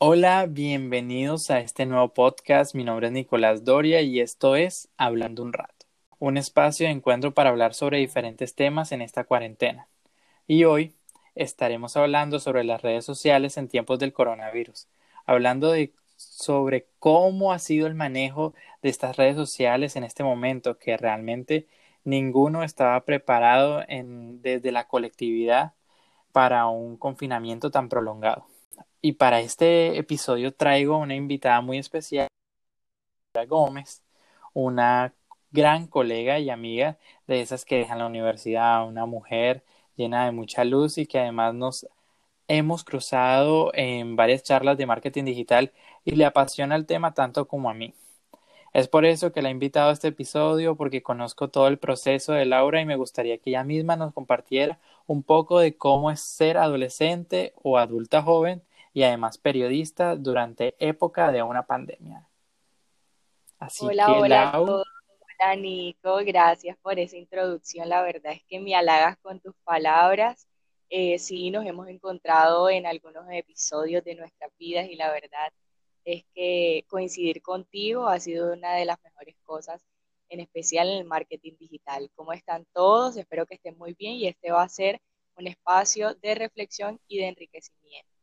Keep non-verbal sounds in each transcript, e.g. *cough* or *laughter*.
Hola, bienvenidos a este nuevo podcast. Mi nombre es Nicolás Doria y esto es Hablando un rato, un espacio de encuentro para hablar sobre diferentes temas en esta cuarentena. Y hoy estaremos hablando sobre las redes sociales en tiempos del coronavirus, hablando de sobre cómo ha sido el manejo de estas redes sociales en este momento, que realmente ninguno estaba preparado desde la colectividad para un confinamiento tan prolongado. Y para este episodio traigo una invitada muy especial, Gómez, una gran colega y amiga de esas que dejan la universidad, una mujer llena de mucha luz y que además nos hemos cruzado en varias charlas de marketing digital y le apasiona el tema tanto como a mí. Es por eso que la he invitado a este episodio, porque conozco todo el proceso de Laura y me gustaría que ella misma nos compartiera un poco de cómo es ser adolescente o adulta joven y además periodista durante época de una pandemia. Así hola, que, hola, hola Nico, gracias por esa introducción. La verdad es que me halagas con tus palabras. Eh, sí, nos hemos encontrado en algunos episodios de nuestras vidas y la verdad es que coincidir contigo ha sido una de las mejores cosas, en especial en el marketing digital. ¿Cómo están todos? Espero que estén muy bien y este va a ser un espacio de reflexión y de enriquecimiento.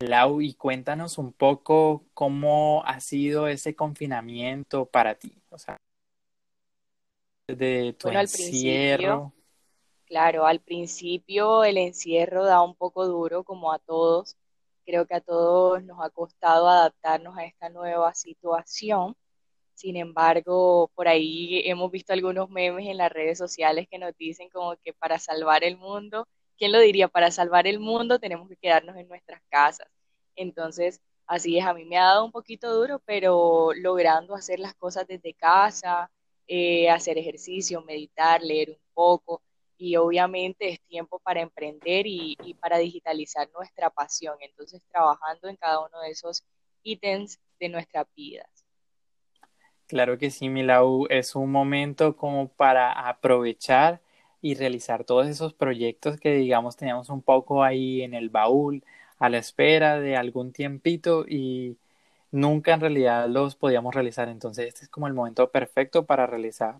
Lau, y cuéntanos un poco cómo ha sido ese confinamiento para ti, o sea, de tu encierro. claro, al principio el encierro da un poco duro, como a todos. Creo que a todos nos ha costado adaptarnos a esta nueva situación. Sin embargo, por ahí hemos visto algunos memes en las redes sociales que nos dicen como que para salvar el mundo, ¿quién lo diría? Para salvar el mundo tenemos que quedarnos en nuestras casas. Entonces, así es, a mí me ha dado un poquito duro, pero logrando hacer las cosas desde casa, eh, hacer ejercicio, meditar, leer un poco, y obviamente es tiempo para emprender y, y para digitalizar nuestra pasión. Entonces, trabajando en cada uno de esos ítems de nuestras vidas. Claro que sí, Milau, es un momento como para aprovechar y realizar todos esos proyectos que digamos teníamos un poco ahí en el baúl a la espera de algún tiempito y nunca en realidad los podíamos realizar. Entonces este es como el momento perfecto para realizar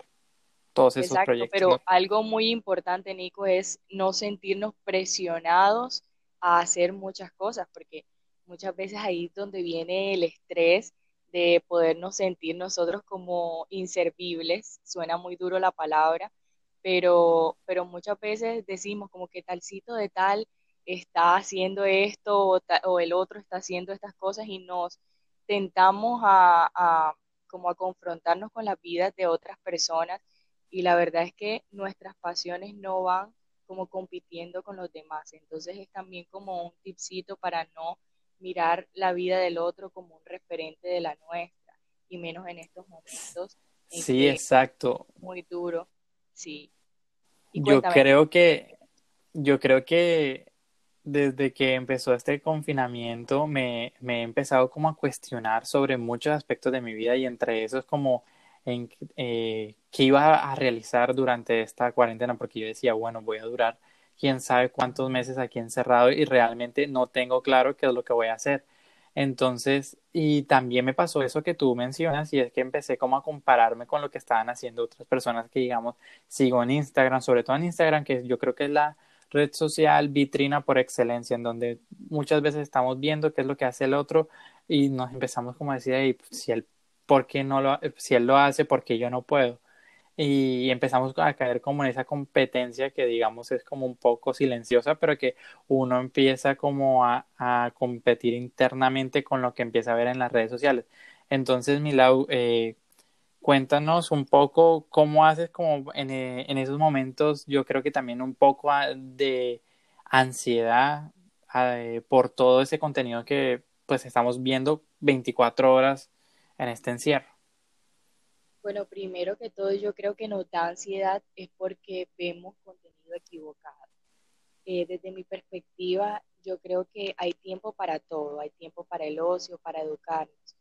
todos esos Exacto, proyectos. Pero algo muy importante, Nico, es no sentirnos presionados a hacer muchas cosas, porque muchas veces ahí es donde viene el estrés de podernos sentir nosotros como inservibles, suena muy duro la palabra, pero, pero muchas veces decimos como que talcito de tal está haciendo esto o, el otro está haciendo estas cosas y nos tentamos a, a, como a confrontarnos con las vidas de otras personas y la verdad es que nuestras pasiones no van como compitiendo con los demás, entonces es también como un tipcito para no mirar la vida del otro como un referente de la nuestra, y menos en estos momentos. sí, exacto. Muy duro, sí. yo creo que, yo creo que desde que empezó este confinamiento me, me, he empezado como a cuestionar sobre muchos aspectos de mi vida y entre esos como en eh, qué iba a realizar durante esta cuarentena porque yo decía, bueno, voy a durar quién sabe cuántos meses aquí encerrado y realmente no tengo claro qué es lo que voy a hacer. Entonces, y también me pasó eso que tú mencionas y es que empecé como a compararme con lo que estaban haciendo otras personas que digamos sigo en Instagram, sobre todo en Instagram, que yo creo que es la red social vitrina por excelencia, en donde muchas veces estamos viendo qué es lo que hace el otro y nos empezamos como a decir, si él, ¿por qué no lo, si él lo hace, ¿por qué yo no puedo? Y empezamos a caer como en esa competencia que digamos es como un poco silenciosa, pero que uno empieza como a, a competir internamente con lo que empieza a ver en las redes sociales. Entonces, Milau, eh, cuéntanos un poco cómo haces como en, eh, en, esos momentos, yo creo que también un poco de ansiedad eh, por todo ese contenido que pues estamos viendo 24 horas en este encierro. Bueno, primero que todo, yo creo que nos da ansiedad es porque vemos contenido equivocado. Eh, desde mi perspectiva, yo creo que hay tiempo para todo, hay tiempo para el ocio, para educarnos,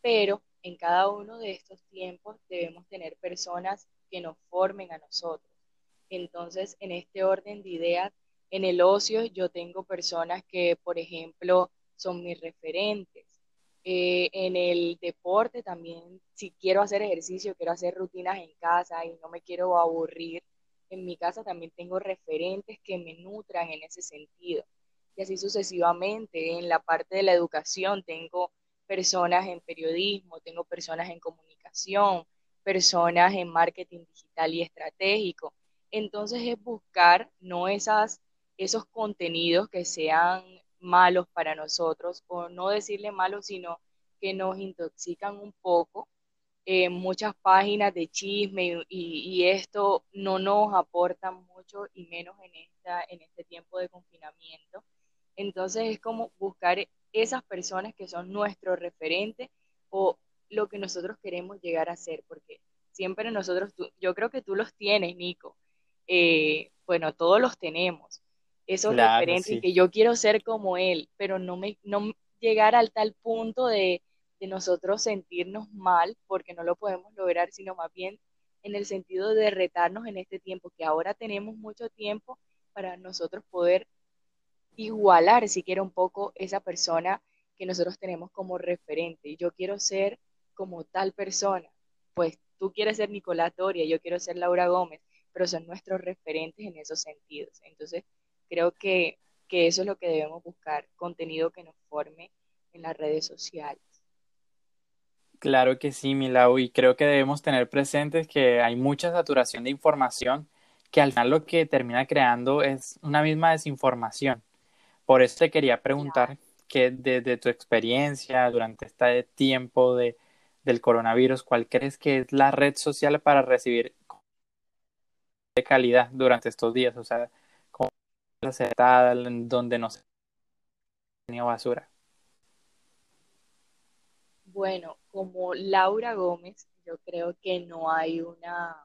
pero en cada uno de estos tiempos debemos tener personas que nos formen a nosotros. Entonces, en este orden de ideas, en el ocio yo tengo personas que, por ejemplo, son mis referentes. Eh, en el deporte también, si quiero hacer ejercicio, quiero hacer rutinas en casa y no me quiero aburrir, en mi casa también tengo referentes que me nutran en ese sentido. Y así sucesivamente, en la parte de la educación tengo personas en periodismo, tengo personas en comunicación, personas en marketing digital y estratégico. Entonces es buscar no esas, esos contenidos que sean malos para nosotros, o no decirle malos, sino que nos intoxican un poco. Eh, muchas páginas de chisme y, esto no nos aporta mucho y menos en, esta, en este tiempo de confinamiento. Entonces es como buscar esas personas que son nuestro referente o lo que nosotros queremos llegar a ser, porque siempre nosotros, yo creo que tú los tienes, Nico. Eh, bueno, todos los tenemos, esos referentes, que yo quiero ser como él, pero no, me, no llegar al tal punto de, de nosotros sentirnos mal porque no lo podemos lograr, sino más bien en el sentido de retarnos en este tiempo, que ahora tenemos mucho tiempo para nosotros poder igualar siquiera un poco esa persona que nosotros tenemos como referente. Yo quiero ser como tal persona, pues tú quieres ser Nicolás Doria, yo quiero ser Laura Gómez, pero son nuestros referentes en esos sentidos. Entonces, creo que, que eso es lo que debemos buscar, contenido que nos forme en las redes sociales. Claro que sí, Milau, y creo que debemos tener presentes que hay mucha saturación de información que al final lo que termina creando es una misma desinformación. Por eso te quería preguntar que desde tu experiencia durante este tiempo de, del coronavirus, ¿cuál crees que es la red social para recibir de calidad durante estos días? O sea, donde no se tenía basura. Bueno, como Laura Gómez, yo creo que no hay una,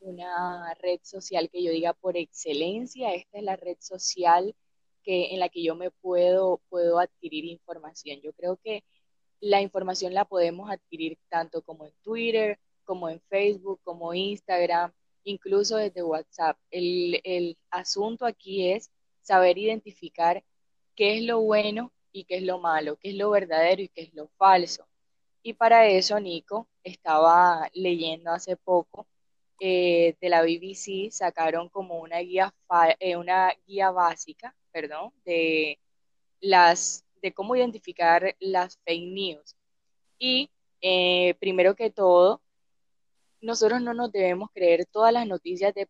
una red social que yo diga por excelencia, esta es la red social que, en la que yo me puedo, puedo adquirir información. Yo creo que la información la podemos adquirir tanto como en Twitter, como en Facebook, como Instagram, incluso desde WhatsApp. El, el asunto aquí es saber identificar qué es lo bueno y qué es lo malo, qué es lo verdadero y qué es lo falso. Y para eso, Nico, estaba leyendo hace poco eh, de la BBC, sacaron como una guía, eh, una guía básica perdón, de, las, de cómo identificar las fake news. Y eh, primero que todo, nosotros no nos debemos creer todas las noticias de,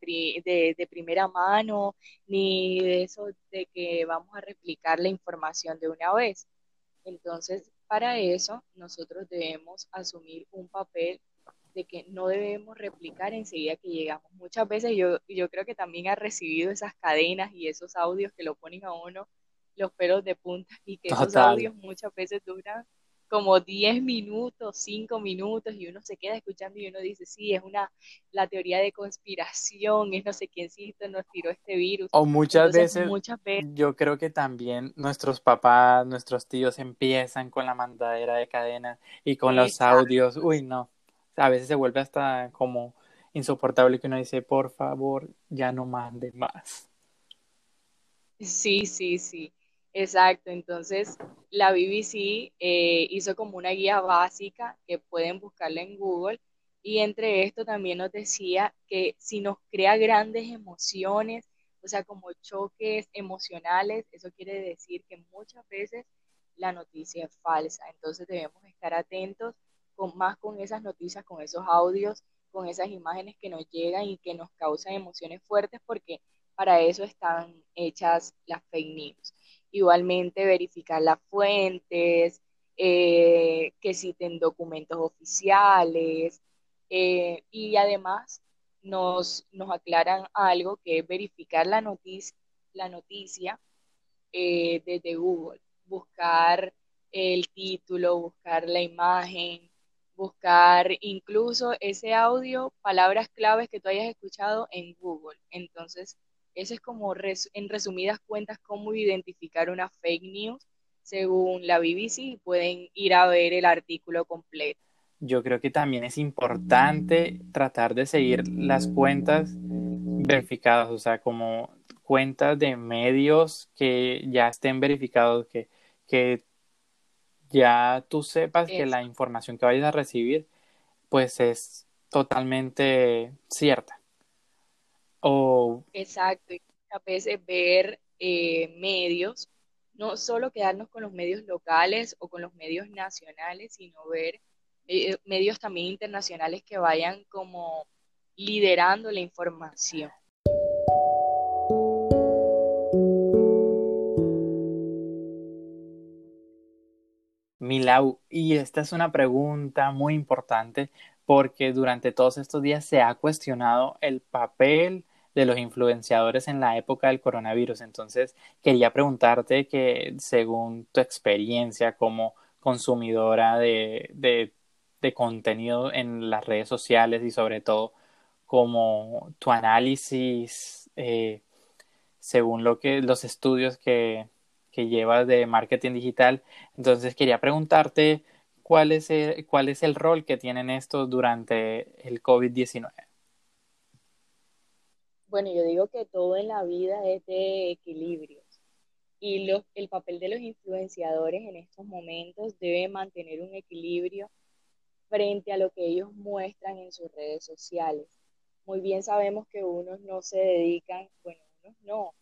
de, primera mano, ni de eso de que vamos a replicar la información de una vez. Entonces, para eso, nosotros debemos asumir un papel de que no debemos replicar enseguida que llegamos. Muchas veces yo, yo creo que también ha recibido esas cadenas y esos audios que lo ponen a uno los pelos de punta y que esos audios muchas veces duran como 10 minutos, 5 minutos y uno se queda escuchando y uno dice, sí, es una, la teoría de conspiración, es no sé quiéncito nos tiró este virus. O muchas veces, muchas veces, yo creo que también nuestros papás, nuestros tíos empiezan con la mandadera de cadena y con los audios, uy, no a veces se vuelve hasta como insoportable que uno dice, por favor, ya no mande más. Sí, sí, sí, exacto. Entonces, la BBC eh, hizo como una guía básica que pueden buscarla en Google y entre esto también nos decía que si nos crea grandes emociones, o sea, como choques emocionales, eso quiere decir que muchas veces la noticia es falsa. Entonces debemos estar atentos más con esas noticias, con esos audios, con esas imágenes que nos llegan y que nos causan emociones fuertes porque para eso están hechas las fake news. Igualmente verificar las fuentes, eh, que citen documentos oficiales eh, y además nos, nos aclaran algo que es verificar la noticia, la noticia eh, desde Google, buscar el título, buscar la imagen, buscar incluso ese audio, palabras claves que tú hayas escuchado en Google. Entonces, ese es como en resumidas cuentas cómo identificar una fake news según la BBC pueden ir a ver el artículo completo. Yo creo que también es importante tratar de seguir las cuentas verificadas, o sea, como cuentas de medios que ya estén verificados, que, que ya tú sepas que la información que vayas a recibir, pues es totalmente cierta. O... Exacto, y a veces ver eh, medios, no solo quedarnos con los medios locales o con los medios nacionales, sino ver eh, medios también internacionales que vayan como liderando la información. Milau, y esta es una pregunta muy importante porque durante todos estos días se ha cuestionado el papel de los influenciadores en la época del coronavirus. Entonces, quería preguntarte que según tu experiencia como consumidora de, de, contenido en las redes sociales y sobre todo como tu análisis eh, según lo que los estudios que, que llevas de marketing digital. Entonces quería preguntarte cuál es el, cuál es el rol que tienen estos durante el COVID-19. Bueno, yo digo que todo en la vida es de equilibrio y el papel de los influenciadores en estos momentos debe mantener un equilibrio frente a lo que ellos muestran en sus redes sociales. Muy bien sabemos que unos no se dedican, bueno, unos no,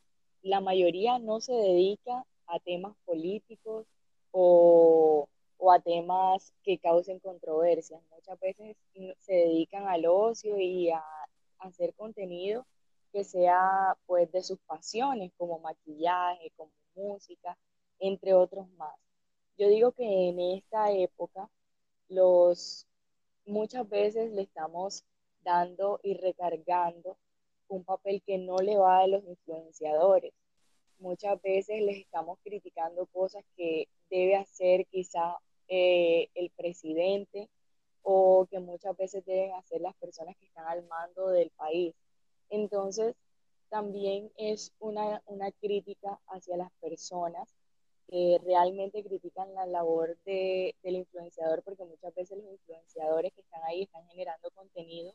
la mayoría no se dedica a temas políticos o, a temas que causen controversias. Muchas veces se dedican al ocio y a, hacer contenido que sea pues de sus pasiones, como maquillaje, como música, entre otros más. Yo digo que en esta época los muchas veces le estamos dando y recargando un papel que no le va a los influenciadores muchas veces les estamos criticando cosas que debe hacer quizá eh, el presidente o que muchas veces deben hacer las personas que están al mando del país. Entonces, también es una, una crítica hacia las personas que realmente critican la labor de, del influenciador, porque muchas veces los influenciadores que están ahí están generando contenido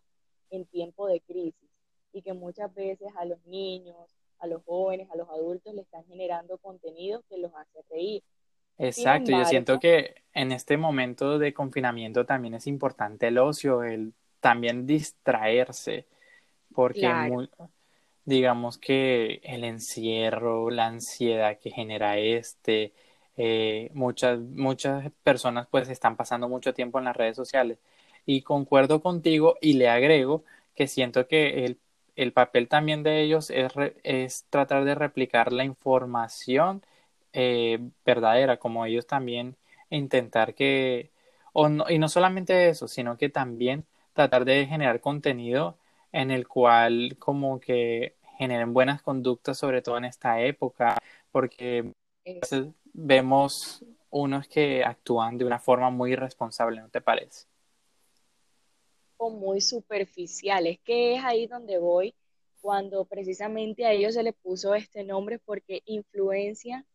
en tiempo de crisis y que muchas veces a los niños, a los jóvenes, a los adultos, le están generando contenido que los hace reír. Exacto, yo siento que en este momento de confinamiento también es importante el ocio, el también distraerse, porque digamos que el encierro, la ansiedad que genera este, eh, muchas, muchas personas pues están pasando mucho tiempo en las redes sociales. Y concuerdo contigo y le agrego que siento que el el papel también de ellos es, es tratar de replicar la información eh, verdadera, como ellos también intentar que, o no, y no solamente eso, sino que también tratar de generar contenido en el cual como que generen buenas conductas, sobre todo en esta época, porque vemos unos que actúan de una forma muy irresponsable, ¿no te parece? muy superficial. Es que es ahí donde voy cuando precisamente a ellos se le puso este nombre porque influencia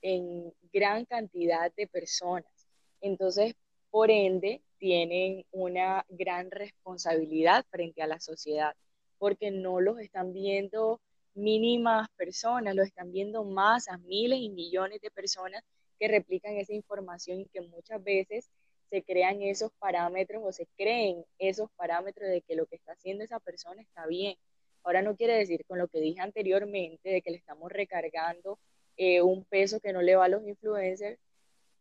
en gran cantidad de personas. Entonces, por ende, tienen una gran responsabilidad frente a la sociedad, porque no los están viendo mínimas personas, los están viendo masas, miles y millones de personas que replican esa información y que muchas veces se crean esos parámetros o se creen esos parámetros de que lo que está haciendo esa persona está bien. Ahora no quiere decir con lo que dije anteriormente de que le estamos recargando eh, un peso que no le va a los influencers,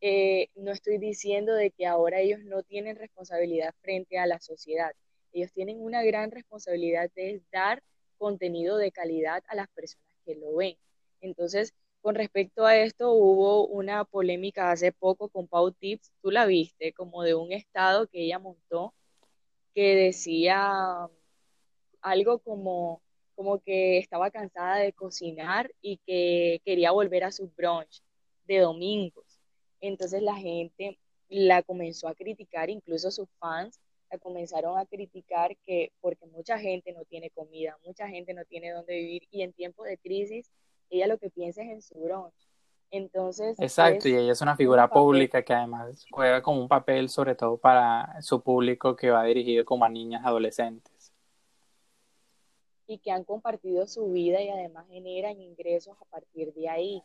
eh, no estoy diciendo de que ahora ellos no tienen responsabilidad frente a la sociedad. Ellos tienen una gran responsabilidad de dar contenido de calidad a las personas que lo ven. Entonces, con respecto a esto, hubo una polémica hace poco con Pau Tips, tú la viste, como de un estado que ella montó que decía algo como, como que estaba cansada de cocinar y que quería volver a su brunch de domingos. Entonces la gente la comenzó a criticar, incluso sus fans la comenzaron a criticar que porque mucha gente no tiene comida, mucha gente no tiene dónde vivir y en tiempos de crisis ella lo que piensa es en su brunch. Entonces. Exacto, y ella es una figura pública que además juega como un papel, sobre todo para su público que va dirigido como a niñas adolescentes. Y que han compartido su vida y además generan ingresos a partir de ahí.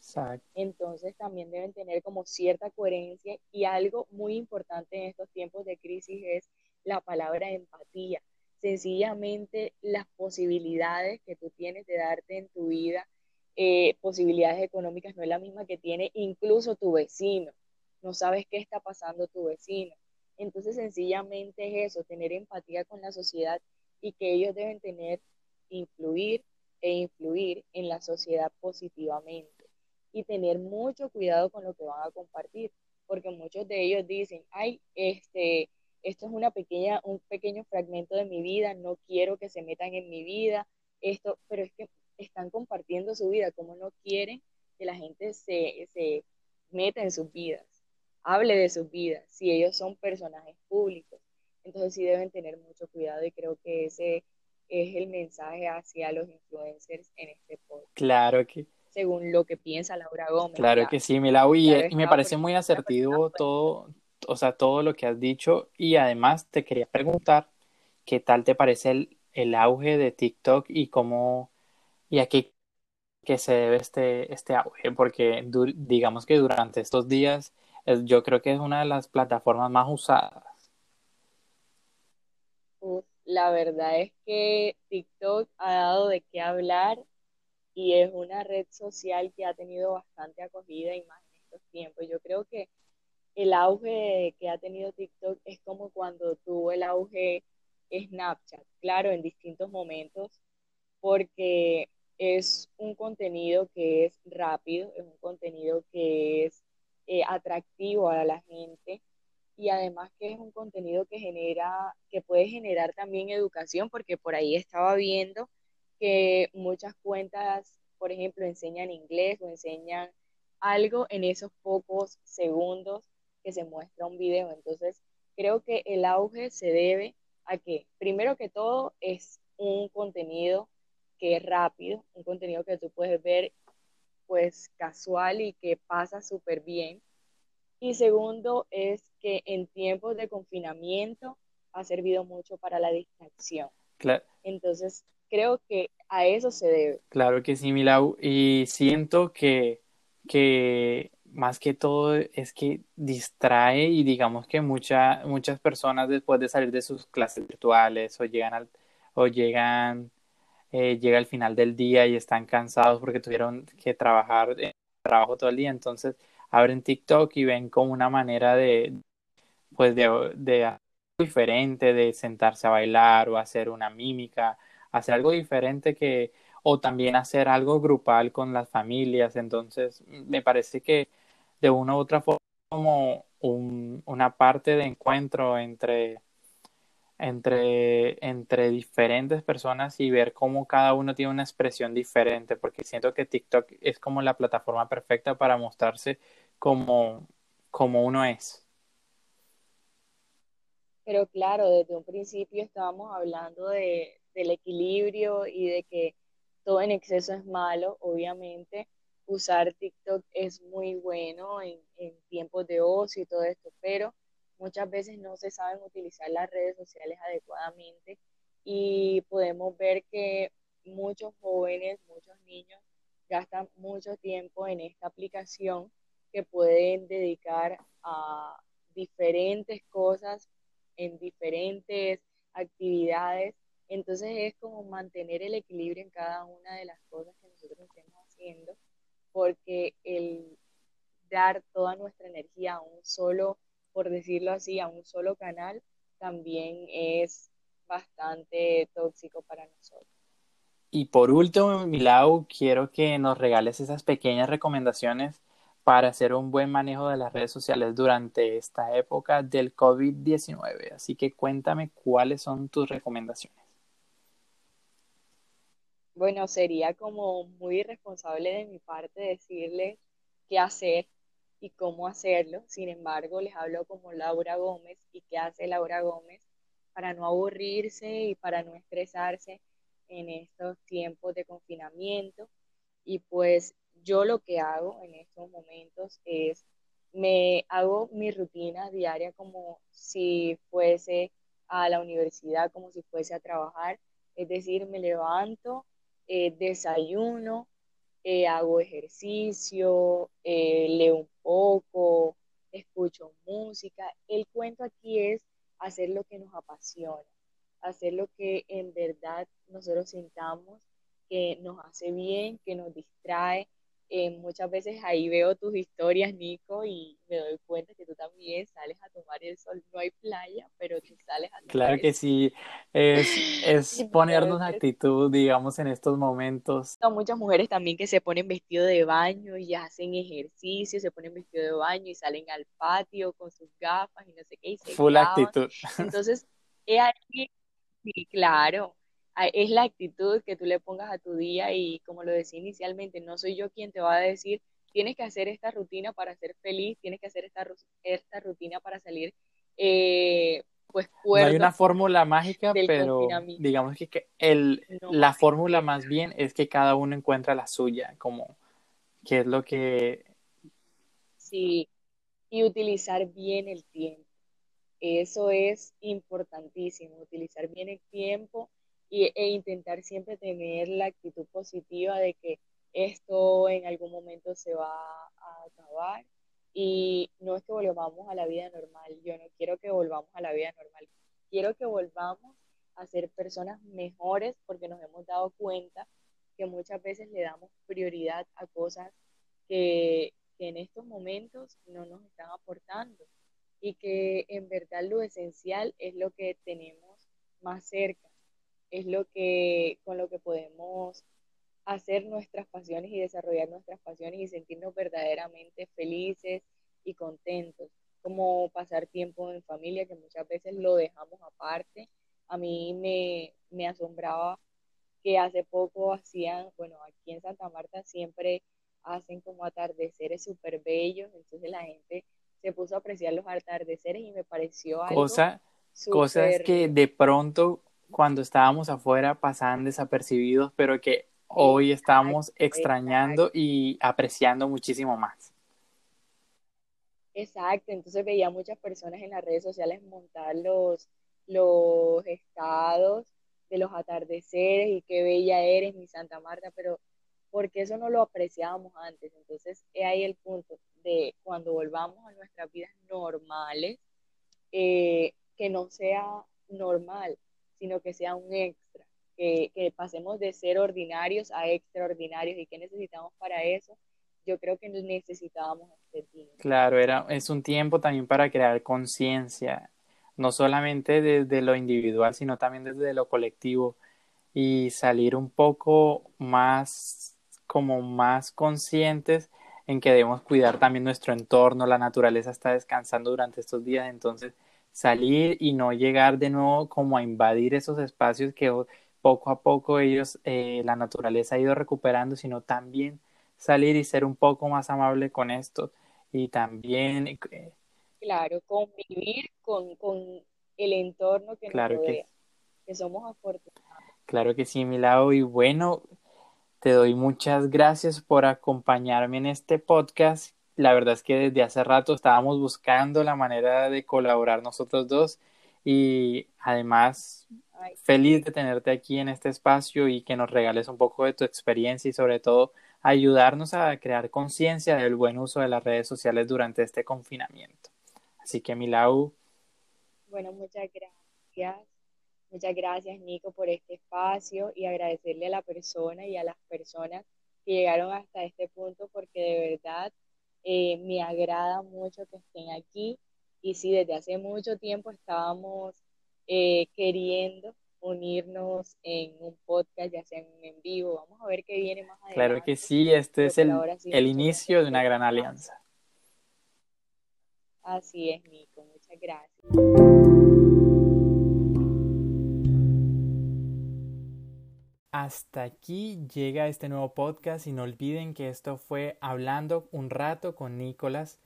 Entonces también deben tener como cierta coherencia y algo muy importante en estos tiempos de crisis es la palabra empatía. Sencillamente las posibilidades que tú tienes de darte en tu vida, eh, posibilidades económicas no es la misma que tiene incluso tu vecino. No sabes qué está pasando tu vecino. Entonces sencillamente es eso, tener empatía con la sociedad y que ellos deben tener influir e influir en la sociedad positivamente y tener mucho cuidado con lo que van a compartir, porque muchos de ellos dicen, ay, este, esto es una pequeña, un pequeño fragmento de mi vida, no quiero que se metan en mi vida, esto, pero es que están compartiendo su vida, como no quieren que la gente se, se meta en sus vidas, hable de sus vidas, si ellos son personajes públicos. Entonces sí deben tener mucho cuidado y creo que ese es el mensaje hacia los influencers en este podcast. Claro que. Según lo que piensa Laura Gómez. Claro que sí, Milau, y, y me parece muy asertivo todo, o sea, todo lo que has dicho. Y además te quería preguntar, ¿qué tal te parece el, el auge de TikTok y cómo, y a qué que se debe este, este auge? Porque digamos que durante estos días yo creo que es una de las plataformas más usadas. La verdad es que TikTok ha dado de qué hablar y es una red social que ha tenido bastante acogida y más en estos tiempos. Yo creo que el auge que ha tenido TikTok es como cuando tuvo el auge Snapchat, claro, en distintos momentos, porque es un contenido que es rápido, es un contenido que es eh, atractivo a la gente y además que es un contenido que genera, que puede generar también educación, porque por ahí estaba viendo que muchas cuentas, por ejemplo, enseñan inglés o enseñan algo en esos pocos segundos que se muestra un video. Entonces, creo que el auge se debe a que, primero que todo, es un contenido que es rápido, un contenido que tú puedes ver pues casual y que pasa súper bien y segundo es que en tiempos de confinamiento ha servido mucho para la distracción. Claro. Entonces, creo que a eso se debe. Claro que sí, Milau. Y siento que, que más que todo es que distrae y digamos que mucha, muchas personas después de salir de sus clases virtuales o llegan al, o llegan eh, llega el final del día y están cansados porque tuvieron que trabajar en trabajo todo el día entonces abren TikTok y ven como una manera de, pues de, de diferente, de sentarse a bailar o hacer una mímica, hacer algo diferente que, o también hacer algo grupal con las familias. Entonces, me parece que de una u otra forma como un, una parte de encuentro entre, entre, entre diferentes personas y ver cómo cada uno tiene una expresión diferente, porque siento que TikTok es como la plataforma perfecta para mostrarse como, como uno es. Pero claro, desde un principio estábamos hablando de, del equilibrio y de que todo en exceso es malo, obviamente. Usar TikTok es muy bueno en, en tiempos de ocio y todo esto, pero muchas veces no se saben utilizar las redes sociales adecuadamente y podemos ver que muchos jóvenes, muchos niños gastan mucho tiempo en esta aplicación que pueden dedicar a diferentes cosas en diferentes actividades. Entonces es como mantener el equilibrio en cada una de las cosas que nosotros estemos haciendo, porque el dar toda nuestra energía a un solo, por decirlo así, a un solo canal, también es bastante tóxico para nosotros. Y por último, Milau, quiero que nos regales esas pequeñas recomendaciones para hacer un buen manejo de las redes sociales durante esta época del COVID-19. Así que cuéntame cuáles son tus recomendaciones. Bueno, sería como muy irresponsable de mi parte decirle qué hacer y cómo hacerlo. Sin embargo, les hablo como Laura Gómez y qué hace Laura Gómez para no aburrirse y para no estresarse en estos tiempos de confinamiento. Y pues yo lo que hago en estos momentos es, me hago mi rutina diaria como si fuese a la universidad, como si fuese a trabajar. Es decir, me levanto, eh, desayuno, eh, hago ejercicio, eh, leo un poco, escucho música. El cuento aquí es hacer lo que nos apasiona, hacer lo que en verdad nosotros sintamos que nos hace bien, que nos distrae, eh, muchas veces ahí veo tus historias, Nico, y me doy cuenta que tú también sales a tomar el sol. No hay playa, pero tú sales a tomar Claro que sí, es, *laughs* es ponernos actitud, digamos, en estos momentos. Hay muchas mujeres también que se ponen vestido de baño y hacen ejercicio, se ponen vestido de baño y salen al patio con sus gafas y no sé qué, y se Full actitud. *laughs* Entonces, es aquí, sí, claro, es la actitud que tú le pongas a tu día y como lo decía inicialmente, no soy yo quien te va a decir, tienes que hacer esta rutina para ser feliz, tienes que hacer esta, esta rutina para salir, eh, pues No hay una fórmula mágica, pero digamos que, el, la fórmula más bien es que cada uno encuentra la suya, como que es lo que... Sí, y utilizar bien el tiempo. Eso es importantísimo, utilizar bien el tiempo e intentar siempre tener la actitud positiva de que esto en algún momento se va a acabar y no es que volvamos a la vida normal, yo no quiero que volvamos a la vida normal, quiero que volvamos a ser personas mejores porque nos hemos dado cuenta que muchas veces le damos prioridad a cosas que, que en estos momentos no nos están aportando y que en verdad lo esencial es lo que tenemos más cerca es lo que, con lo que podemos hacer nuestras pasiones y desarrollar nuestras pasiones y sentirnos verdaderamente felices y contentos, como pasar tiempo en familia, que muchas veces lo dejamos aparte. A mí me, me asombraba que hace poco hacían, bueno, aquí en Santa Marta siempre hacen como atardeceres súper bellos, entonces la gente se puso a apreciar los atardeceres y me pareció algo... Cosa, cosas que de pronto cuando estábamos afuera pasaban desapercibidos, pero que hoy estamos extrañando y apreciando muchísimo más. Exacto, entonces veía muchas personas en las redes sociales montar los, los estados de los atardeceres y qué bella eres, mi Santa Marta, pero porque eso no lo apreciábamos antes. Entonces, es ahí el punto de cuando volvamos a nuestras vidas normales, eh, que no sea normal, sino que sea un extra, que, pasemos de ser ordinarios a extraordinarios y que necesitamos para eso. Yo creo que necesitábamos este tiempo. Claro, era, es un tiempo también para crear conciencia, no solamente desde lo individual, sino también desde lo colectivo y salir un poco más como más conscientes en que debemos cuidar también nuestro entorno, la naturaleza está descansando durante estos días, entonces salir y no llegar de nuevo como a invadir esos espacios que poco a poco ellos, eh, la naturaleza ha ido recuperando, sino también salir y ser un poco más amable con esto y también... Eh, claro, convivir con, con el entorno que nos rodea, que, somos afortunados. Claro que sí, Milao, y bueno, te doy muchas gracias por acompañarme en este podcast la verdad es que desde hace rato estábamos buscando la manera de colaborar nosotros dos y además feliz de tenerte aquí en este espacio y que nos regales un poco de tu experiencia y sobre todo ayudarnos a crear conciencia del buen uso de las redes sociales durante este confinamiento. Así que Milau. Bueno, muchas gracias. Muchas gracias Nico por este espacio y agradecerle a la persona y a las personas que llegaron hasta este punto porque de verdad eh, me agrada mucho que estén aquí y sí, desde hace mucho tiempo estábamos eh, queriendo unirnos en un podcast, ya sea en, vivo. Vamos a ver qué viene más adelante. Claro que sí, este es el, el inicio de una gran alianza. Así es, Nico. Muchas gracias. Hasta aquí llega este nuevo podcast y no olviden que esto fue Hablando un rato con Nicolás.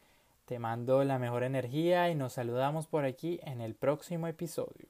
Te mando la mejor energía y nos saludamos por aquí en el próximo episodio.